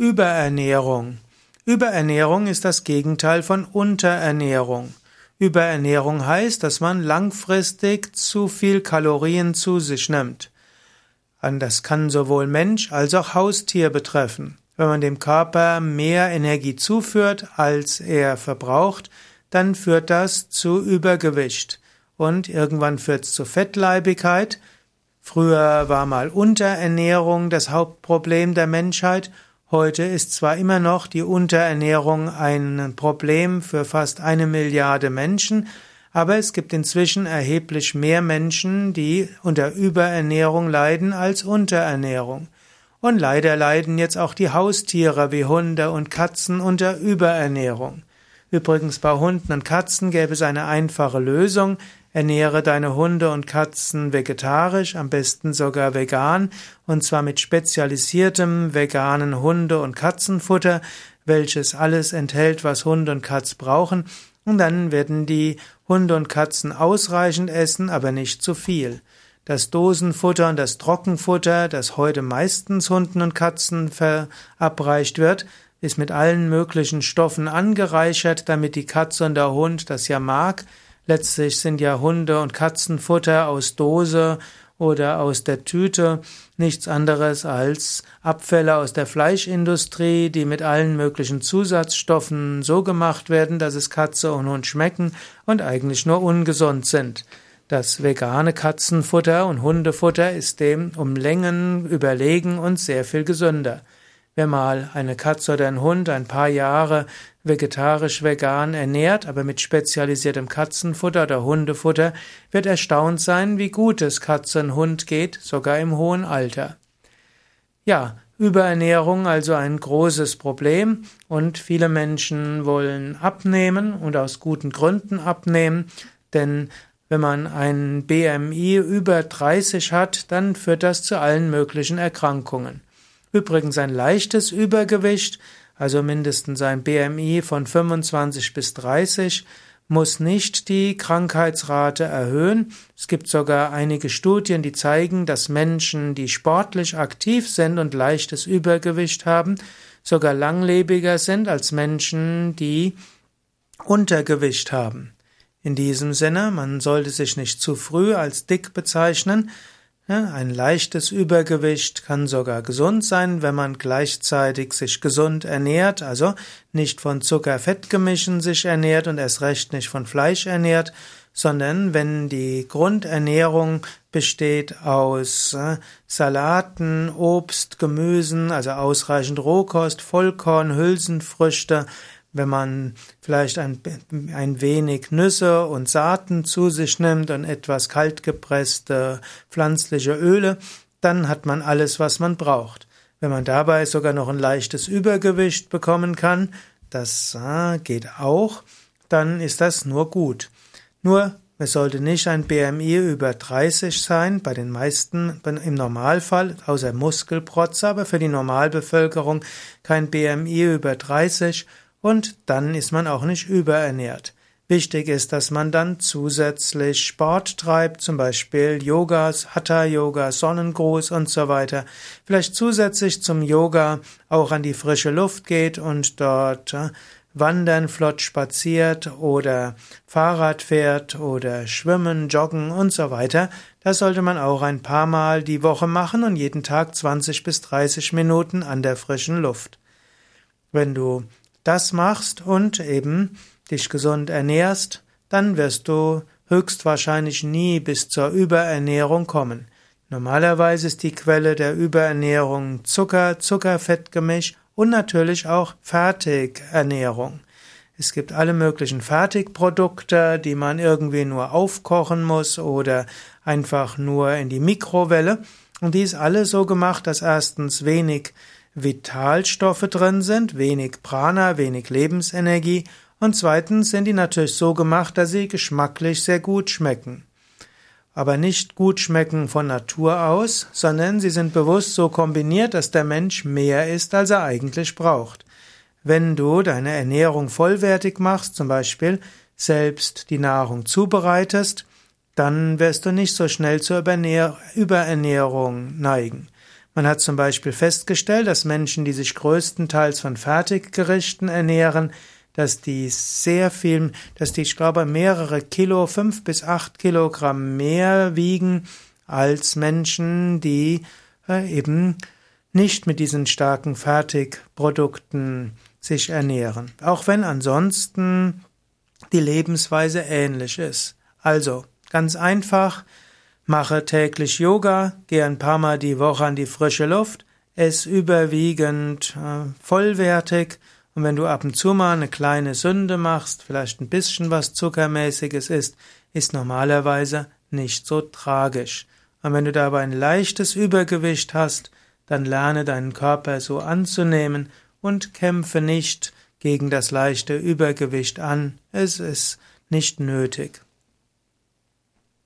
Überernährung. Überernährung ist das Gegenteil von Unterernährung. Überernährung heißt, dass man langfristig zu viel Kalorien zu sich nimmt. Das kann sowohl Mensch als auch Haustier betreffen. Wenn man dem Körper mehr Energie zuführt, als er verbraucht, dann führt das zu Übergewicht. Und irgendwann führt es zu Fettleibigkeit. Früher war mal Unterernährung das Hauptproblem der Menschheit Heute ist zwar immer noch die Unterernährung ein Problem für fast eine Milliarde Menschen, aber es gibt inzwischen erheblich mehr Menschen, die unter Überernährung leiden als Unterernährung. Und leider leiden jetzt auch die Haustiere wie Hunde und Katzen unter Überernährung. Übrigens bei Hunden und Katzen gäbe es eine einfache Lösung. Ernähre deine Hunde und Katzen vegetarisch, am besten sogar vegan, und zwar mit spezialisiertem veganen Hunde- und Katzenfutter, welches alles enthält, was Hunde und Katz brauchen, und dann werden die Hunde und Katzen ausreichend essen, aber nicht zu viel. Das Dosenfutter und das Trockenfutter, das heute meistens Hunden und Katzen verabreicht wird, ist mit allen möglichen Stoffen angereichert, damit die Katze und der Hund das ja mag, Letztlich sind ja Hunde- und Katzenfutter aus Dose oder aus der Tüte nichts anderes als Abfälle aus der Fleischindustrie, die mit allen möglichen Zusatzstoffen so gemacht werden, dass es Katze und Hund schmecken und eigentlich nur ungesund sind. Das vegane Katzenfutter und Hundefutter ist dem um Längen überlegen und sehr viel gesünder. Wer mal eine Katze oder einen Hund ein paar Jahre vegetarisch-vegan ernährt, aber mit spezialisiertem Katzenfutter oder Hundefutter, wird erstaunt sein, wie gut es Katze und Hund geht, sogar im hohen Alter. Ja, Überernährung also ein großes Problem und viele Menschen wollen abnehmen und aus guten Gründen abnehmen, denn wenn man ein BMI über 30 hat, dann führt das zu allen möglichen Erkrankungen. Übrigens ein leichtes Übergewicht, also mindestens ein BMI von 25 bis 30, muss nicht die Krankheitsrate erhöhen. Es gibt sogar einige Studien, die zeigen, dass Menschen, die sportlich aktiv sind und leichtes Übergewicht haben, sogar langlebiger sind als Menschen, die Untergewicht haben. In diesem Sinne, man sollte sich nicht zu früh als dick bezeichnen, ein leichtes Übergewicht kann sogar gesund sein, wenn man gleichzeitig sich gesund ernährt, also nicht von Zucker-Fettgemischen sich ernährt und erst recht nicht von Fleisch ernährt, sondern wenn die Grundernährung besteht aus äh, Salaten, Obst, Gemüsen, also ausreichend Rohkost, Vollkorn, Hülsenfrüchte, wenn man vielleicht ein, ein wenig Nüsse und Saaten zu sich nimmt und etwas kaltgepresste pflanzliche Öle, dann hat man alles, was man braucht. Wenn man dabei sogar noch ein leichtes Übergewicht bekommen kann, das ah, geht auch, dann ist das nur gut. Nur, es sollte nicht ein BMI über 30 sein, bei den meisten im Normalfall, außer Muskelprotze, aber für die Normalbevölkerung kein BMI über 30 und dann ist man auch nicht überernährt. Wichtig ist, dass man dann zusätzlich Sport treibt, zum Beispiel Yogas, Hatha-Yoga, Sonnengruß und so weiter. Vielleicht zusätzlich zum Yoga auch an die frische Luft geht und dort äh, wandern, flott spaziert oder Fahrrad fährt oder schwimmen, joggen und so weiter. Das sollte man auch ein paar Mal die Woche machen und jeden Tag 20 bis 30 Minuten an der frischen Luft. Wenn du das machst und eben dich gesund ernährst, dann wirst du höchstwahrscheinlich nie bis zur Überernährung kommen. Normalerweise ist die Quelle der Überernährung Zucker, Zuckerfettgemisch und natürlich auch Fertigernährung. Es gibt alle möglichen Fertigprodukte, die man irgendwie nur aufkochen muss oder einfach nur in die Mikrowelle. Und die ist alle so gemacht, dass erstens wenig Vitalstoffe drin sind, wenig Prana, wenig Lebensenergie und zweitens sind die natürlich so gemacht, dass sie geschmacklich sehr gut schmecken. Aber nicht gut schmecken von Natur aus, sondern sie sind bewusst so kombiniert, dass der Mensch mehr isst, als er eigentlich braucht. Wenn du deine Ernährung vollwertig machst, zum Beispiel selbst die Nahrung zubereitest, dann wirst du nicht so schnell zur Überernährung neigen. Man hat zum Beispiel festgestellt, dass Menschen, die sich größtenteils von Fertiggerichten ernähren, dass die sehr viel, dass die, ich glaube, mehrere Kilo, fünf bis acht Kilogramm mehr wiegen als Menschen, die äh, eben nicht mit diesen starken Fertigprodukten sich ernähren. Auch wenn ansonsten die Lebensweise ähnlich ist. Also, ganz einfach, mache täglich Yoga, gehe ein paar Mal die Woche an die frische Luft, ess überwiegend äh, vollwertig und wenn du ab und zu mal eine kleine Sünde machst, vielleicht ein bisschen was Zuckermäßiges isst, ist normalerweise nicht so tragisch. Und wenn du dabei ein leichtes Übergewicht hast, dann lerne deinen Körper so anzunehmen und kämpfe nicht gegen das leichte Übergewicht an. Es ist nicht nötig.